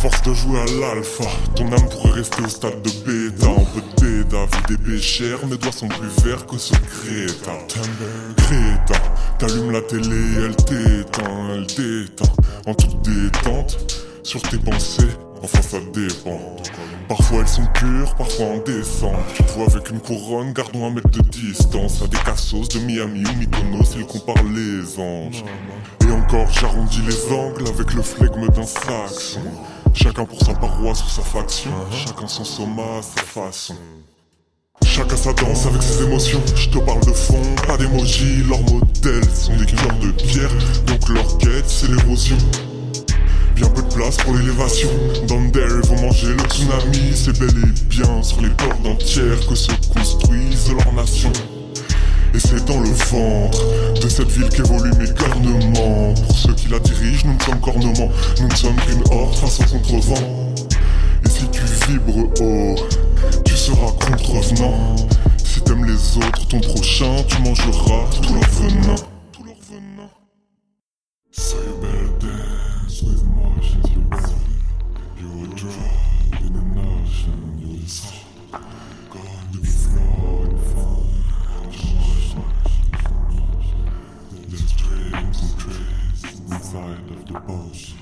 force de jouer à l'alpha, ton âme pourrait rester au stade de bêta. Un peu de bêta, vu des béchères, mes doigts sont plus verts que ce Créta. Créta, t'allumes la télé, elle t'éteint, elle t'éteint. En toute détente, sur tes pensées, enfin ça dépend. Parfois elles sont pures, parfois indécentes. Tu te vois avec une couronne, gardons un mètre de distance. À des cassos de Miami ou Mykonos, ils comparent les anges. Et encore, j'arrondis les angles avec le flegme d'un saxon. Chacun pour sa paroisse ou sa faction, chacun son soma, sa façon. Chacun sa danse avec ses émotions. Je te parle de fond, pas d'émoji. Leurs modèles sont des cœurs de pierre, donc leur quête c'est l'érosion. Bien peu de place pour l'élévation. Dans ils vont manger le tsunami. C'est bel et bien sur les portes entières que se construisent leurs nations. Et c'est dans le ventre de cette ville qu'évoluent mes garnements. Pour ceux qui la dirigent, nous ne sommes qu'ornements. Nous ne sommes qu'une horde face au contrevent. Et si tu vibres haut, tu seras contrevenant. Si t'aimes les autres, ton prochain, tu mangeras tout leur venin. You're a in. The Buzz.